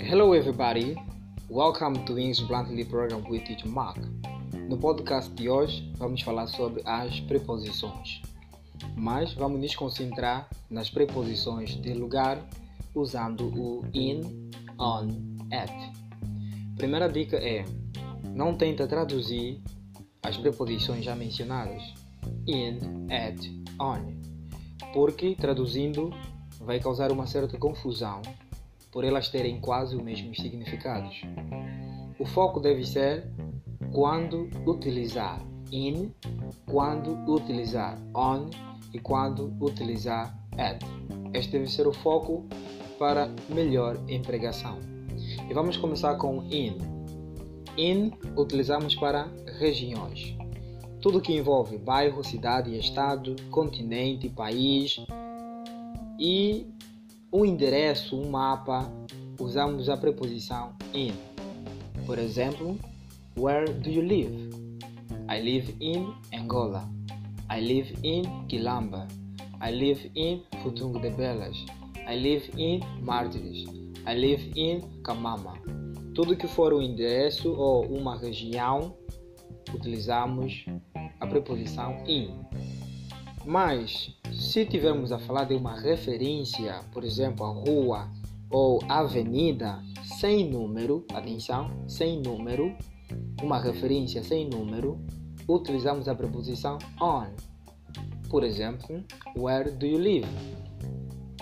Hello, everybody. Welcome to English Bluntly program with Teacher Mark. No podcast de hoje, vamos falar sobre as preposições, mas vamos nos concentrar nas preposições de lugar usando o in, on, at. Primeira dica é: não tenta traduzir as preposições já mencionadas, in, at, on, porque traduzindo vai causar uma certa confusão por elas terem quase os mesmos significados. O foco deve ser quando utilizar in, quando utilizar on e quando utilizar at. Este deve ser o foco para melhor empregação. E vamos começar com in. In utilizamos para regiões. Tudo que envolve bairro, cidade, estado, continente, país e um endereço, um mapa, usamos a preposição in. Por exemplo, Where do you live? I live in Angola. I live in Quilamba. I live in Futungo de Belas. I live in Martires. I live in Camama. Tudo que for um endereço ou uma região, utilizamos a preposição in. Mas, se tivermos a falar de uma referência, por exemplo, a rua ou avenida sem número, atenção, sem número, uma referência sem número, utilizamos a preposição on. Por exemplo, where do you live?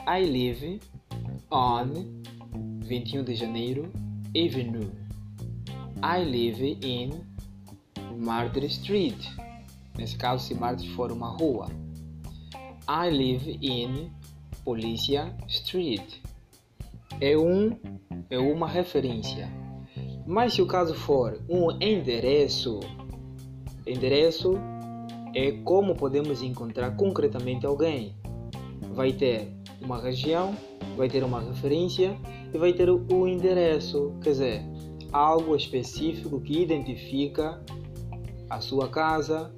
I live on 21 de janeiro Avenue. I live in Martyr Street. Nesse caso, se Martyr for uma rua. I live in Policia Street. É um é uma referência. Mas se o caso for um endereço, endereço é como podemos encontrar concretamente alguém. Vai ter uma região, vai ter uma referência e vai ter o endereço, quer dizer, algo específico que identifica a sua casa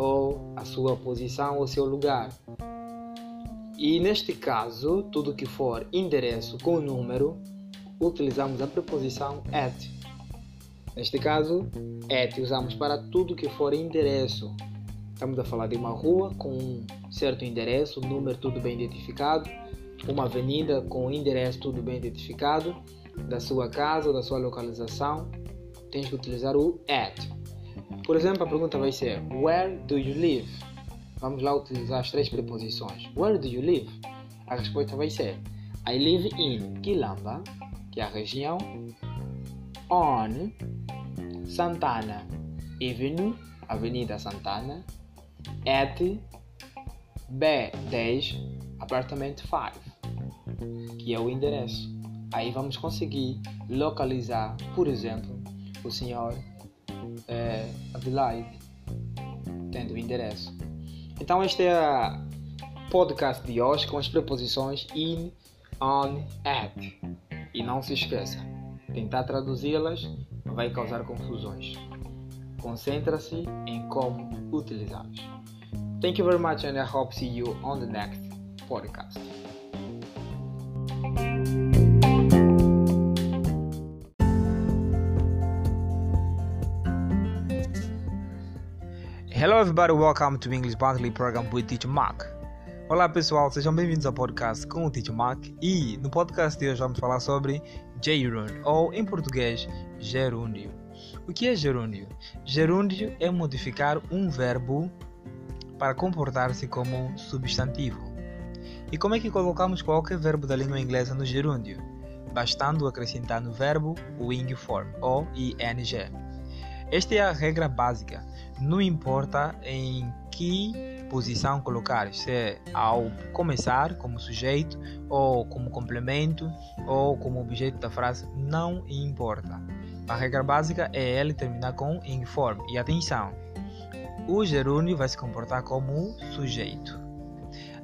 ou a sua posição ou seu lugar. E neste caso, tudo que for endereço com número, utilizamos a preposição at. Neste caso, at usamos para tudo que for endereço. Estamos a falar de uma rua com um certo endereço, número tudo bem identificado, uma avenida com endereço tudo bem identificado, da sua casa ou da sua localização, tens que utilizar o at. Por exemplo, a pergunta vai ser Where do you live? Vamos lá utilizar as três preposições. Where do you live? A resposta vai ser I live in Quilamba, que é a região, on Santana Avenue, Avenida Santana, at B10 Apartamento 5, que é o endereço. Aí vamos conseguir localizar, por exemplo, o senhor é, Adelaide, tendo o endereço. Então este é o podcast de hoje com as preposições in, on, at. E não se esqueça, tentar traduzi-las vai causar confusões. Concentra-se em como utilizá-los. Thank you very much and I hope see you on the next podcast. Hello everybody, welcome to English Monthly Program with Teacher Mark. Olá pessoal, sejam bem-vindos ao podcast com o Teacher Mark e no podcast de hoje vamos falar sobre gerúndio ou em português gerúndio. O que é gerúndio? Gerúndio é modificar um verbo para comportar-se como substantivo. E como é que colocamos qualquer verbo da língua inglesa no gerúndio? Bastando acrescentar no verbo o ing form ou ing. Esta é a regra básica. Não importa em que posição colocar, se é ao começar como sujeito, ou como complemento, ou como objeto da frase, não importa. A regra básica é ele terminar com ing form. E atenção, o gerúndio vai se comportar como sujeito.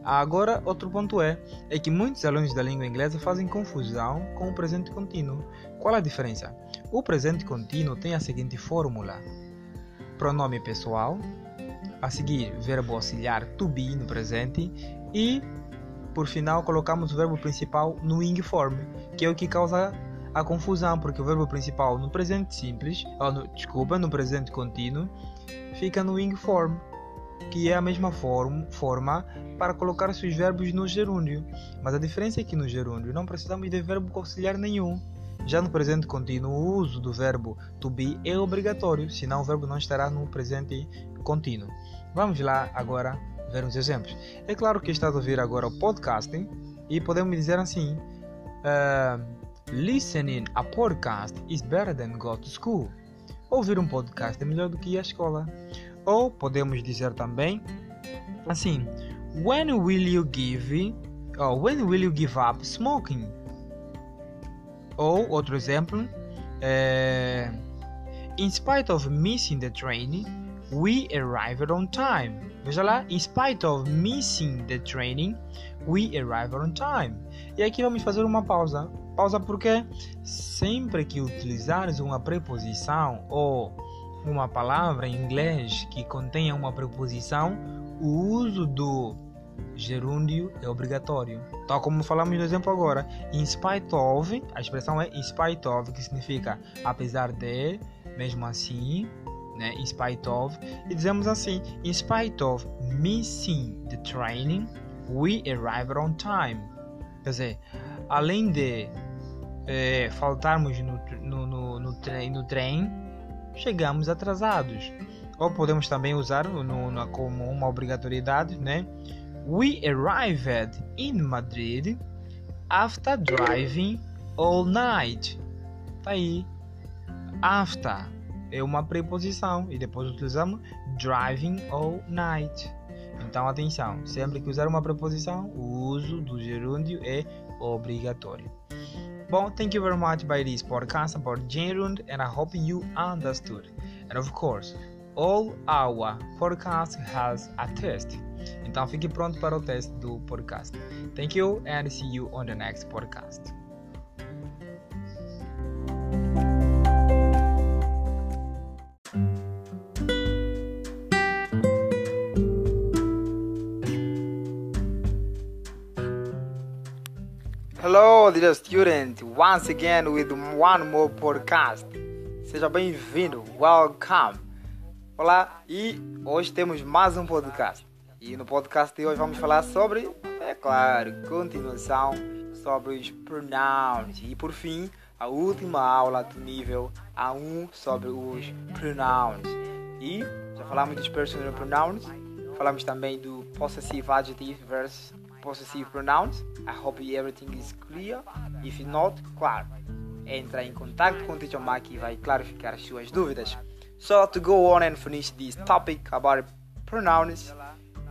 Agora, outro ponto é, é que muitos alunos da língua inglesa fazem confusão com o presente contínuo. Qual a diferença? O presente contínuo tem a seguinte fórmula: pronome pessoal, a seguir verbo auxiliar to be no presente e por final colocamos o verbo principal no ing form, que é o que causa a confusão, porque o verbo principal no presente simples, ou no, desculpa, no presente contínuo, fica no ing form, que é a mesma form, forma para colocar seus verbos no gerúndio. Mas a diferença é que no gerúndio não precisamos de verbo auxiliar nenhum. Já no presente contínuo, o uso do verbo to be é obrigatório, senão o verbo não estará no presente contínuo. Vamos lá agora ver uns exemplos. É claro que estás a ouvir agora o podcasting e podemos dizer assim: uh, Listening a podcast is better than go to school. Ouvir um podcast é melhor do que ir à escola. Ou podemos dizer também assim: When will you give? Or when will you give up smoking? Ou outro exemplo: é, In spite of missing the train, we arrived on time. Veja lá, in spite of missing the training, we arrived on time. E aqui vamos fazer uma pausa. Pausa porque sempre que utilizares uma preposição ou uma palavra em inglês que contenha uma preposição, o uso do gerúndio é obrigatório. Tal como falamos no exemplo agora, in spite of, a expressão é in spite of, que significa apesar de, mesmo assim, né, in spite of, e dizemos assim, in spite of missing the training, we arrived on time. Quer dizer, além de é, faltarmos no, no, no, no, trem, no trem, chegamos atrasados. Ou podemos também usar no, como uma obrigatoriedade, né? We arrived in Madrid after driving all night. Tá aí. After é uma preposição e depois utilizamos driving all night. Então atenção, sempre que usar uma preposição, o uso do gerúndio é obrigatório. Bom, thank you very much by this podcast about gerund and I hope you understood. And of course, all our podcast has a test. Então fique pronto para o teste do podcast. Thank you and see you on the next podcast. Hello, dear student, once again with one more podcast. Seja bem-vindo, welcome. Olá, e hoje temos mais um podcast. E no podcast de hoje vamos falar sobre, é claro, continuação sobre os pronouns. E por fim, a última aula do nível A1 sobre os pronouns. E já falamos dos personal pronouns, falamos também do possessive adjective versus possessive pronouns. I hope everything is clear. If not, claro, entra em contato com o Teacher Mark e vai clarificar as suas dúvidas. So, to go on and finish this topic about pronouns,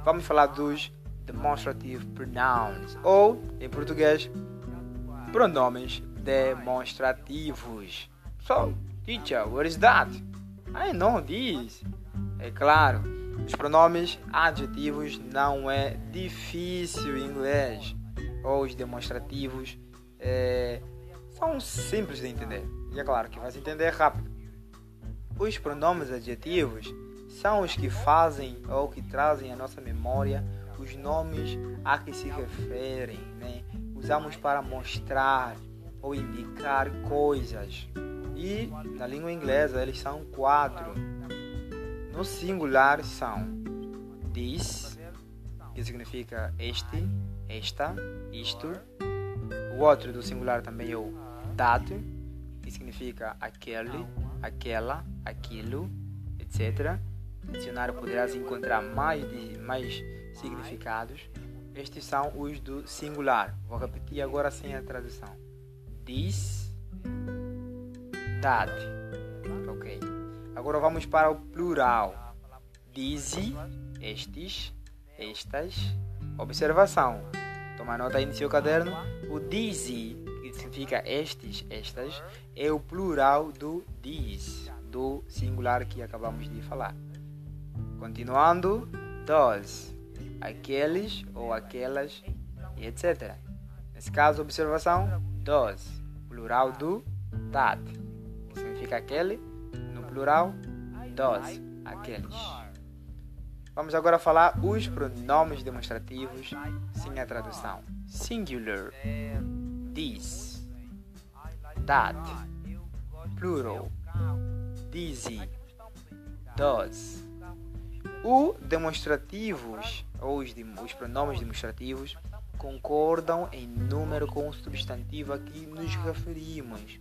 vamos falar dos demonstrative pronouns, ou, em português, pronomes demonstrativos. So, teacher, what is that? I know this. É claro, os pronomes adjetivos não é difícil em inglês. Ou os demonstrativos é, são simples de entender. E é claro que vai entender rápido. Os pronomes adjetivos são os que fazem ou que trazem à nossa memória os nomes a que se referem. Né? Usamos para mostrar ou indicar coisas. E na língua inglesa eles são quatro no singular são this, que significa este, esta, isto. O outro do singular também é o that, que significa aquele, aquela, aquilo, etc. Dicionário poderás encontrar mais, de, mais significados. Estes são os do singular. Vou repetir agora sem a tradução. This, that. Ok. Agora vamos para o plural. Dize, estes, estas. Observação. Toma nota aí no seu caderno. O dize, que significa estes, estas, é o plural do diz, do singular que acabamos de falar. Continuando, those, aqueles ou aquelas, e etc. Nesse caso, observação, those, plural do that, que significa aquele plural, dos, aqueles. Vamos agora falar os pronomes demonstrativos sem a tradução. Singular, this, that, plural, dizzy, does. Os demonstrativos, ou os, os pronomes demonstrativos, concordam em número com o substantivo a que nos referimos.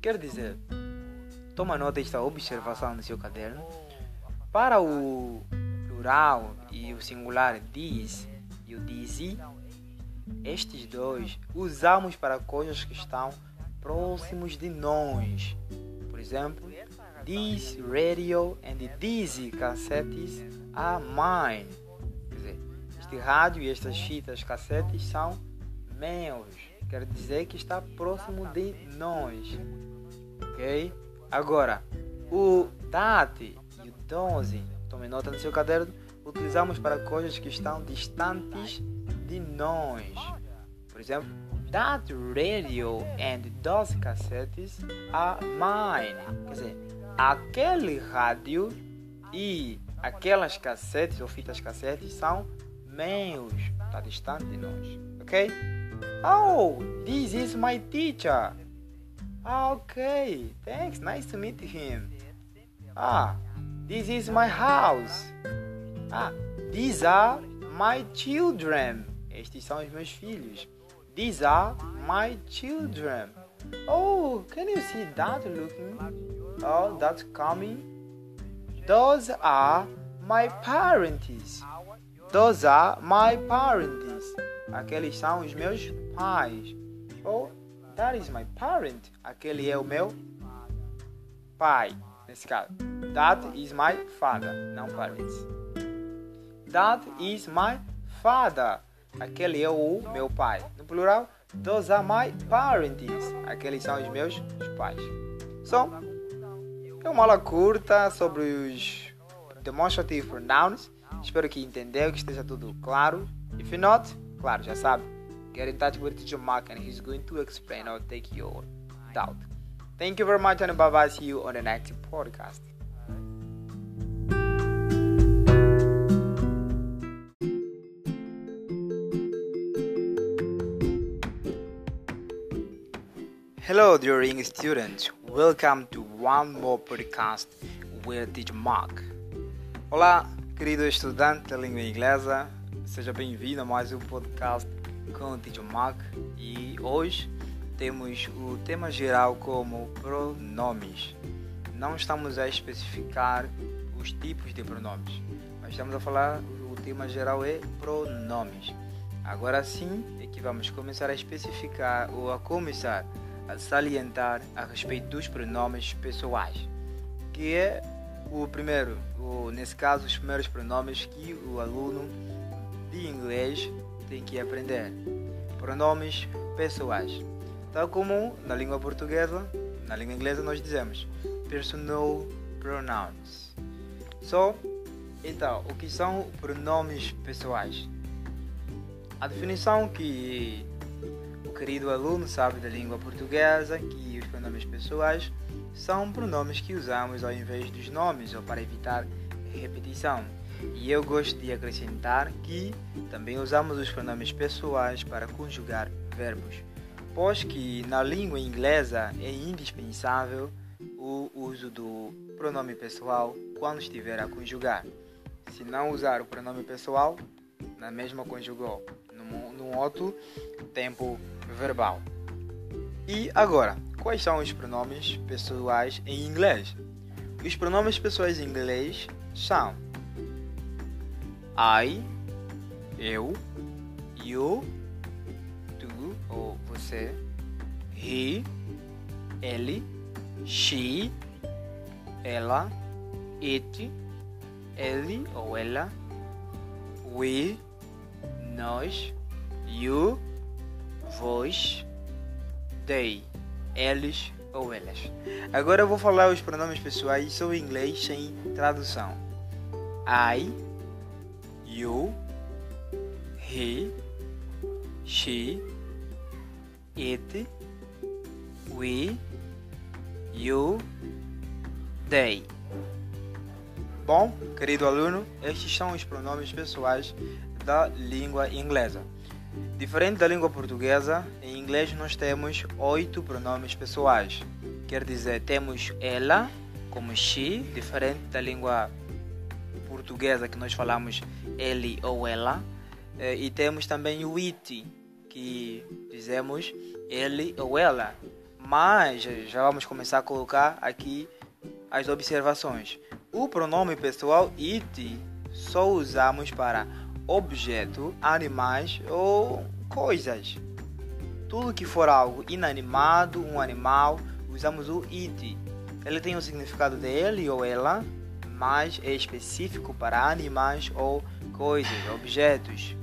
Quer dizer, toma nota desta observação no seu caderno. Para o plural e o singular diz e o dizzy, estes dois usamos para coisas que estão próximos de nós. Por exemplo, this radio and these cassettes are mine. Quer dizer, este rádio e estas fitas cassetes são meus. Quer dizer que está próximo de nós. Ok? Agora, o that e o don't tome nota no seu caderno, utilizamos para coisas que estão distantes de nós. Por exemplo, that radio and those cassettes are mine. Quer dizer, aquele rádio e aquelas cassetes ou fitas cassetes são meus. Está distante de nós. Ok? Oh, this is my teacher. Ah, ok. Thanks. Nice to meet him. Ah, This is my house. Ah, these are my children. Estes são os meus filhos. These are my children. Oh, can you see that looking? Oh, that's coming. Those are my parents. Those are my parents. Aqueles são os meus pais. Oh, that is my parent. Aquele é o meu pai, nesse caso. That is my father, não parents. That is my father. Aquele é o meu pai. No plural, those are my parents. Aqueles são os meus pais. So, é uma aula curta sobre os demonstrative pronouns. Espero que entendeu, que esteja tudo claro. If not, claro, já sabe. Get in touch with teacher Mark and he's going to explain or take your doubt. Thank you very much and bye bye. See you on the next podcast. Hello, dear students. Welcome to one more podcast with Teacher Mark. Olá, querido estudante da língua inglesa. Seja bem-vindo a mais um podcast com o Teacher Mark. E hoje temos o tema geral como pronomes. Não estamos a especificar os tipos de pronomes, mas estamos a falar, o tema geral é pronomes. Agora sim é que vamos começar a especificar ou a começar a salientar a respeito dos pronomes pessoais, que é o primeiro, o, nesse caso, os primeiros pronomes que o aluno de inglês tem que aprender. Pronomes pessoais. Tal como na língua portuguesa, na língua inglesa nós dizemos personal pronouns. So, então, o que são pronomes pessoais? A definição que querido aluno sabe da língua portuguesa que os pronomes pessoais são pronomes que usamos ao invés dos nomes ou para evitar repetição. E eu gosto de acrescentar que também usamos os pronomes pessoais para conjugar verbos, pois que na língua inglesa é indispensável o uso do pronome pessoal quando estiver a conjugar. Se não usar o pronome pessoal, na mesma conjugou, num, num outro tempo verbal. E agora, quais são os pronomes pessoais em inglês? Os pronomes pessoais em inglês são I, eu, you, tu ou você, he, ele, she, ela, it, ele ou ela, we, nós, you, vós, they, eles ou elas. Agora eu vou falar os pronomes pessoais só em inglês sem tradução. I, you, he, she, it, we, you, they. Bom, querido aluno, estes são os pronomes pessoais da língua inglesa. Diferente da língua portuguesa, em inglês nós temos oito pronomes pessoais. Quer dizer, temos ela como she, diferente da língua portuguesa que nós falamos ele ou ela. Eh, e temos também o it, que dizemos ele ou ela. Mas já vamos começar a colocar aqui as observações. O pronome pessoal it só usamos para objeto, animais ou coisas. Tudo que for algo inanimado, um animal, usamos o it. Ele tem o significado de ele ou ela, mas é específico para animais ou coisas, objetos.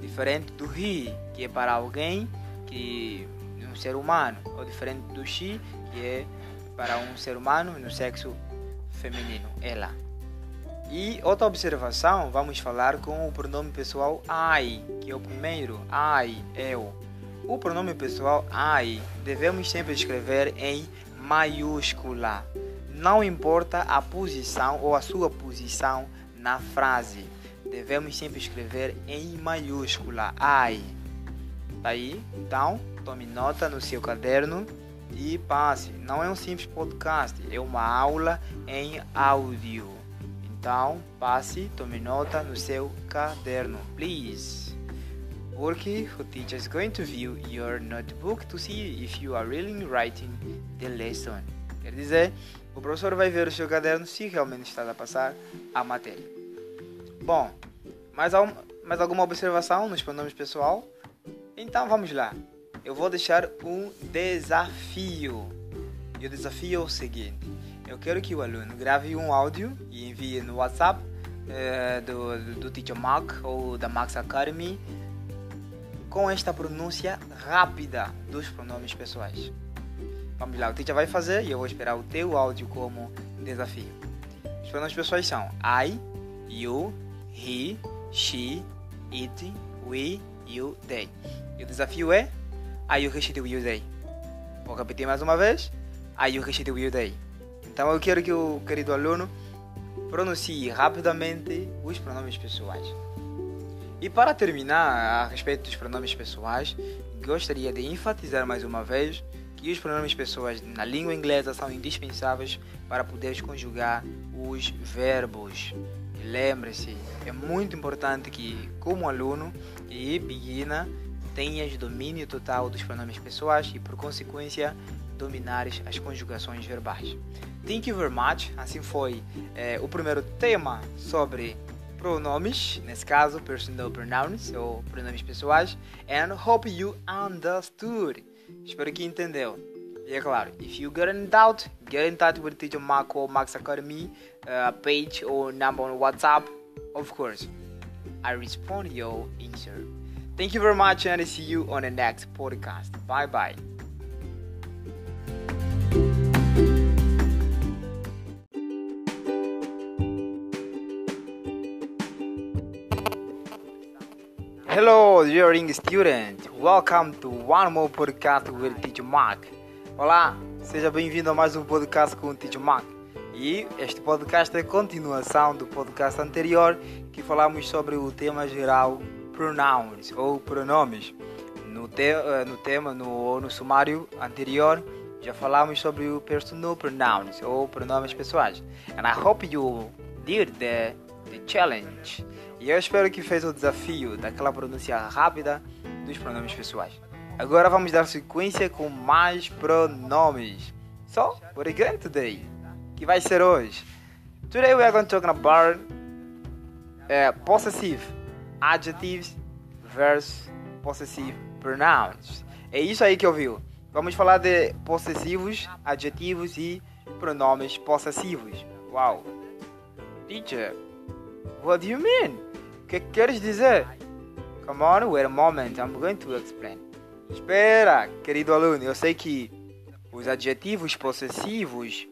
Diferente do he, que é para alguém que um ser humano, ou diferente do she, que é para um ser humano no sexo feminino, ela. E outra observação, vamos falar com o pronome pessoal I, que é o primeiro, I, eu. O pronome pessoal I devemos sempre escrever em maiúscula. Não importa a posição ou a sua posição na frase, devemos sempre escrever em maiúscula I. Tá aí? Então, tome nota no seu caderno e passe. Não é um simples podcast, é uma aula em áudio. Então, passe, tome nota no seu caderno, please. Porque o teacher is going to view your notebook to see if you are really writing the lesson. Quer dizer, o professor vai ver o seu caderno se realmente está a passar a matéria. Bom, mais, mais alguma observação nos pronomes pessoal? Então vamos lá. Eu vou deixar um desafio. E o desafio é o seguinte: eu quero que o aluno grave um áudio e envie no WhatsApp uh, do, do Teacher Mark ou da Max Academy com esta pronúncia rápida dos pronomes pessoais. Vamos lá, o teacher vai fazer e eu vou esperar o teu áudio como desafio. Os pronomes pessoais são I, you, he, she, it, we, you, they. E o desafio é I, you, he, she, you, they. Vou repetir mais uma vez. I, you, he, she, you, they. Então eu quero que o querido aluno pronuncie rapidamente os pronomes pessoais. E para terminar a respeito dos pronomes pessoais, gostaria de enfatizar mais uma vez que os pronomes pessoais na língua inglesa são indispensáveis para poderes conjugar os verbos. Lembre-se, é muito importante que, como aluno e beginner, tenhas domínio total dos pronomes pessoais e, por consequência, dominares as conjugações verbais. Thank you very much. Assim foi é, o primeiro tema sobre pronomes, nesse caso personal pronouns ou pronomes pessoais, and hope you understood. Espero que entendeu. E é claro, if you got any doubt, get in touch with Teacher Mark or Max Academy uh, page or number on WhatsApp. Of course, I respond your answer. Thank you very much and see you on the next podcast. Bye bye. Hello, dear student. Welcome to one more podcast with Teacher Mark. Olá, seja bem-vindo a mais um podcast com o Teacher Mark. E este podcast é continuação do podcast anterior que falamos sobre o tema geral pronouns ou pronomes. No, te eh, no tema, no, no sumário anterior, já falamos sobre o personal pronouns ou pronomes pessoais. And I hope you did the, the challenge. E eu espero que fez o desafio daquela pronúncia rápida dos pronomes pessoais. Agora vamos dar sequência com mais pronomes. So, what are you going today? Que vai ser hoje? Today we are going to talk about uh, possessive adjectives versus possessive pronouns. É isso aí que ouviu. Vamos falar de possessivos, adjetivos e pronomes possessivos. Wow. Teacher, what do you mean? Que queres dizer? Come on, wait a moment, I'm going to explain. Espera, querido aluno, eu sei que os adjetivos possessivos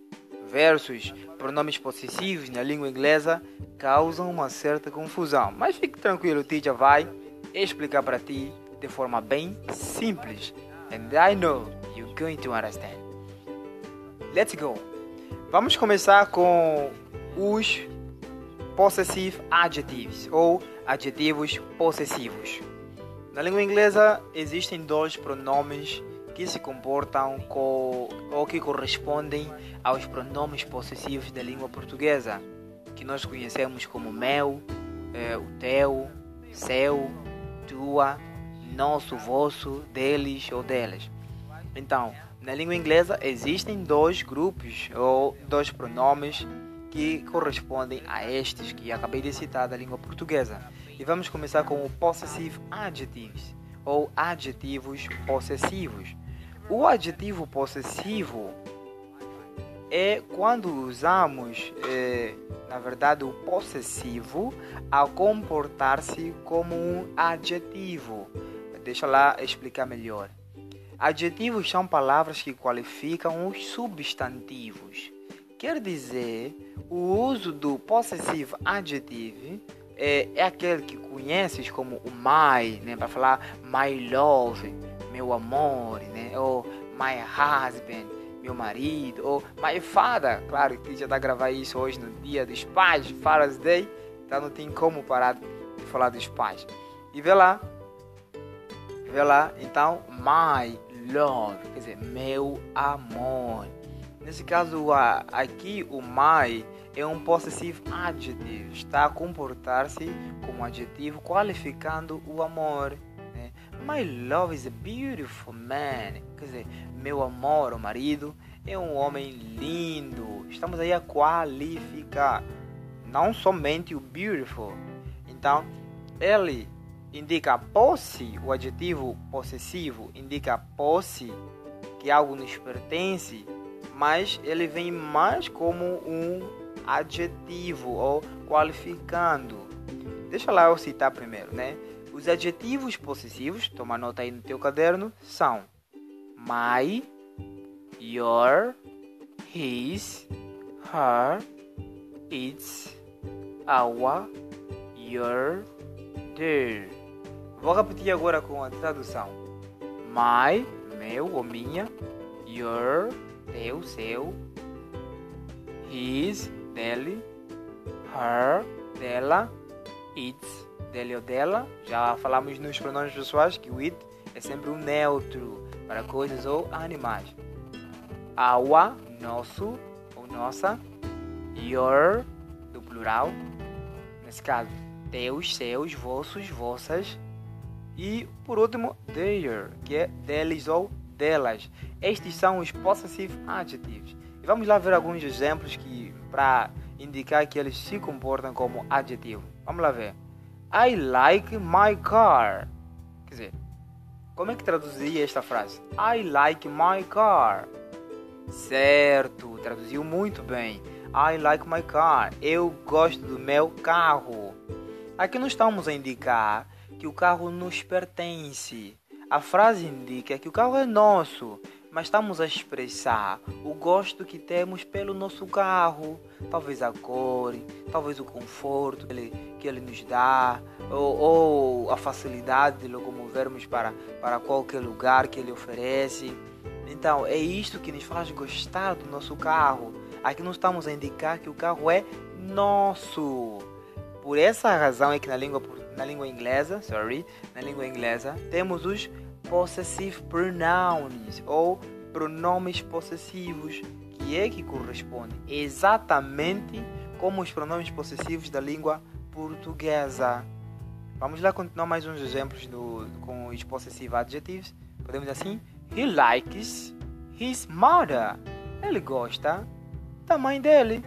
versus pronomes possessivos na língua inglesa causam uma certa confusão. Mas fique tranquilo, o teacher vai explicar para ti de forma bem simples. And I know you're going to understand. Let's go. Vamos começar com os possessive adjectives ou adjetivos possessivos. Na língua inglesa existem dois pronomes que se comportam com, ou que correspondem aos pronomes possessivos da língua portuguesa, que nós conhecemos como meu, é, o teu, seu, tua, nosso, vosso, deles ou delas. Então, na língua inglesa existem dois grupos ou dois pronomes que correspondem a estes que acabei de citar da língua portuguesa. E vamos começar com o possessive adjectives ou adjetivos possessivos. O adjetivo possessivo é quando usamos, é, na verdade, o possessivo a comportar-se como um adjetivo. Deixa lá explicar melhor. Adjetivos são palavras que qualificam os substantivos. Quer dizer, o uso do possessive adjective é, é aquele que conheces como o my, né, para falar my love, meu amor, né, ou my husband, meu marido, ou my father, claro que já está gravar isso hoje no dia dos pais, Father's Day, então não tem como parar de falar dos pais. E vê lá, vê lá, então my love, quer dizer, meu amor. Nesse caso aqui o my é um possessive adjective, está a comportar-se como adjetivo qualificando o amor. Né? My love is a beautiful man, quer dizer, meu amor, o marido, é um homem lindo. Estamos aí a qualificar, não somente o beautiful. Então, ele indica posse, o adjetivo possessivo indica posse, que algo nos pertence, mas ele vem mais como um adjetivo ou qualificando. Deixa lá eu citar primeiro, né? Os adjetivos possessivos, toma nota aí no teu caderno, são my, your, his, her, its, our, your, their. Vou repetir agora com a tradução. My, meu ou minha, your, teu, seu, his, dele, her, dela, its, dele ou dela. Já falamos nos pronomes pessoais que o it é sempre um neutro para coisas ou animais. Our, nosso ou nossa. Your, do plural. Nesse caso, teus, seus, vossos, vossas. E por último, their, que é deles ou delas. Estes são os possessive adjectives. E vamos lá ver alguns exemplos que para indicar que eles se comportam como adjetivo. Vamos lá ver. I like my car. Quer dizer, como é que traduzia esta frase? I like my car. Certo, traduziu muito bem. I like my car. Eu gosto do meu carro. Aqui não estamos a indicar que o carro nos pertence. A frase indica que o carro é nosso, mas estamos a expressar o gosto que temos pelo nosso carro, talvez a cor, talvez o conforto que ele, que ele nos dá, ou, ou a facilidade de locomovermos para, para qualquer lugar que ele oferece. Então, é isto que nos faz gostar do nosso carro. Aqui não estamos a indicar que o carro é nosso. Por essa razão é que na língua na língua inglesa, sorry, na língua inglesa, temos os possessive pronouns ou pronomes possessivos, que é que corresponde exatamente como os pronomes possessivos da língua portuguesa. Vamos lá continuar mais uns exemplos do, com os possessive adjectives. Podemos assim: He likes his mother. Ele gosta da mãe dele.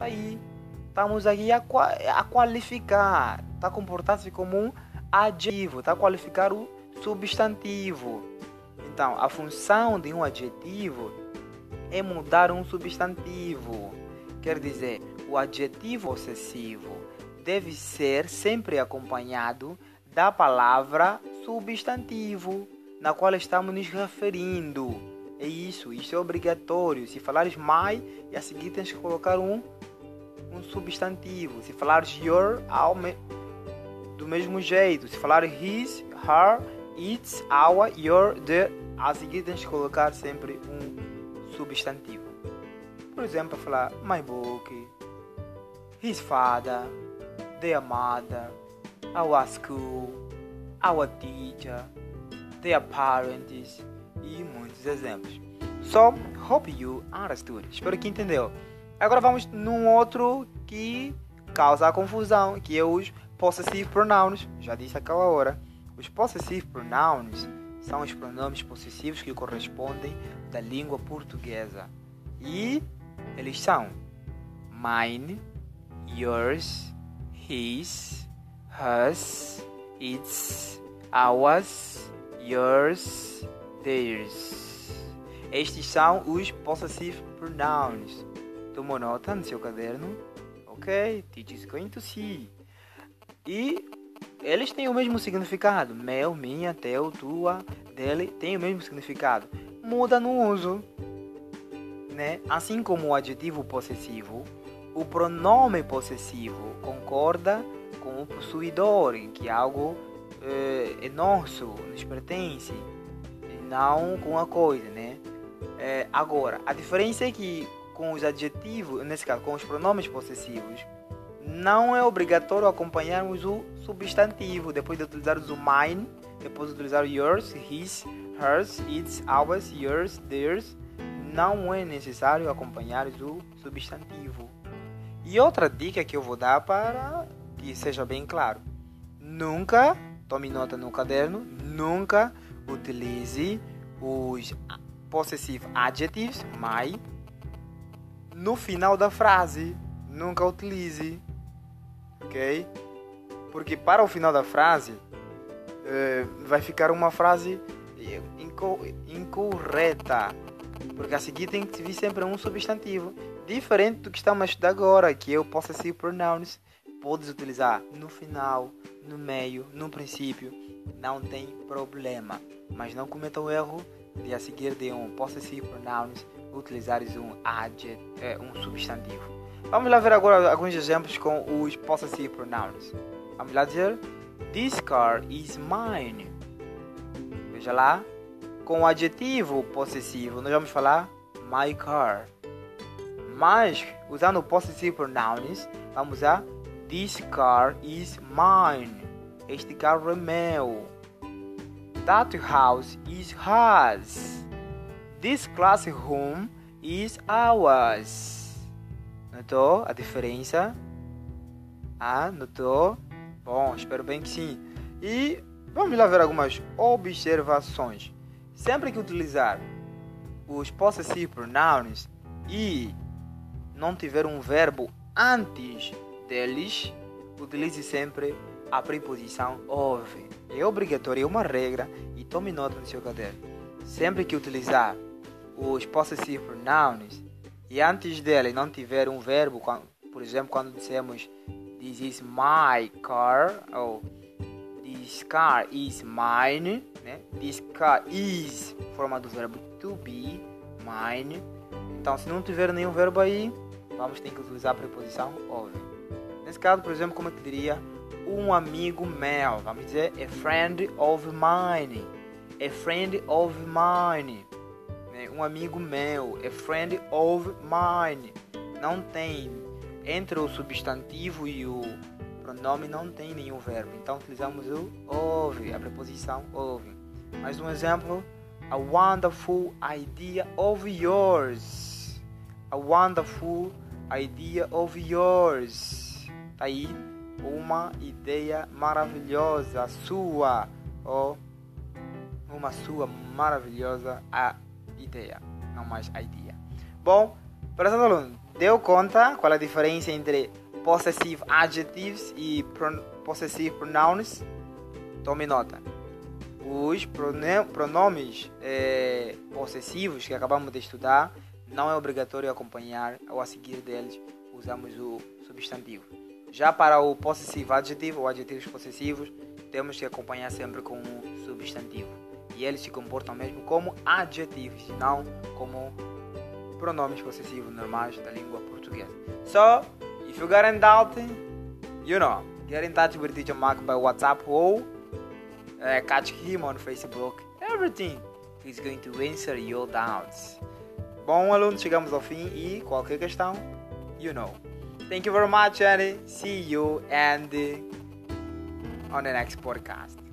Aí, estamos aqui a, a qualificar está a comportar-se como um adjetivo, está a qualificar o substantivo. Então, a função de um adjetivo é mudar um substantivo. Quer dizer, o adjetivo possessivo deve ser sempre acompanhado da palavra substantivo na qual estamos nos referindo. É isso, isso é obrigatório. Se falares my, e a seguir tens que colocar um, um substantivo. Se falares your, do mesmo jeito. Se falar his, her, its, our, your, the, a seguir tens que colocar sempre um substantivo. Por exemplo, falar my book, his father, their mother, our school, our teacher, their parents e muitos exemplos. So, hope you understood. Espero que entendeu. Agora vamos num outro que causa a confusão, que é os possessive pronouns. Já disse aquela hora. Os possessive pronouns são os pronomes possessivos que correspondem da língua portuguesa. E eles são mine, yours, his, hers, its, ours, yours, theirs. Estes são os possessive pronouns. Tomou nota no seu caderno? Ok, teacher is going to see. E eles têm o mesmo significado. Meu, minha, teu, tua, dele, tem o mesmo significado. Muda no uso. Né? Assim como o adjetivo possessivo, o pronome possessivo concorda com o possuidor, que algo é, é nosso, nos pertence, não com a coisa, né? É, agora, a diferença é que com os adjetivos, nesse caso, com os pronomes possessivos, não é obrigatório acompanharmos o substantivo depois de utilizarmos o mine, depois de utilizar o yours, his, hers, its, ours, yours, theirs, não é necessário acompanhar o substantivo. E outra dica que eu vou dar para que seja bem claro: nunca, tome nota no caderno, nunca utilize os possessive adjectives, my, no final da frase. Nunca utilize ok? Porque para o final da frase uh, vai ficar uma frase inco incorreta, porque a seguir tem que vir sempre um substantivo, diferente do que estamos a estudar agora, que é o possessive pronouns. Podes utilizar no final, no meio, no princípio, não tem problema. Mas não cometa o erro de a seguir de um possessive pronouns utilizares um adjetivo, é, um substantivo. Vamos lá ver agora alguns exemplos com os possessive pronouns. Vamos lá dizer: This car is mine. Veja lá. Com o adjetivo possessivo, nós vamos falar my car. Mas, usando possessive pronouns, vamos usar This car is mine. Este carro é meu. That house is hers. This classroom is ours. Notou a diferença? Ah, notou? Bom, espero bem que sim. E vamos lá ver algumas observações. Sempre que utilizar os possessive pronouns e não tiver um verbo antes deles, utilize sempre a preposição of. É obrigatório, é uma regra e tome nota no seu caderno. Sempre que utilizar os possessive pronouns e antes dele não tiver um verbo, por exemplo, quando dissemos This is my car ou This car is mine, né? This car is forma do verbo to be, mine. Então, se não tiver nenhum verbo aí, vamos ter que utilizar a preposição of. Nesse caso, por exemplo, como eu diria um amigo meu, vamos dizer a friend of mine, a friend of mine? Um amigo meu, a friend of mine. Não tem entre o substantivo e o pronome não tem nenhum verbo. Então utilizamos o of, a preposição of. Mais um exemplo, a wonderful idea of yours. A wonderful idea of yours. Tá aí uma ideia maravilhosa sua ou uma sua maravilhosa ideia, não mais idea. Bom, prezado aluno, deu conta qual a diferença entre possessive adjectives e possessive pronouns? Tome nota. Os pronomes é, possessivos que acabamos de estudar não é obrigatório acompanhar ou a seguir deles usamos o substantivo. Já para o possessive adjetivo ou adjetivos possessivos, temos que acompanhar sempre com o substantivo e eles se comportam mesmo como adjetivos, não como pronomes possessivos normais da língua portuguesa. So, if you got any doubt, you know, get in touch with Teacher Mark by WhatsApp or uh, catch him on Facebook. Everything is going to answer your doubts. Bom, alunos, chegamos ao fim e qualquer questão, you know. Thank you very much and see you and on the next podcast.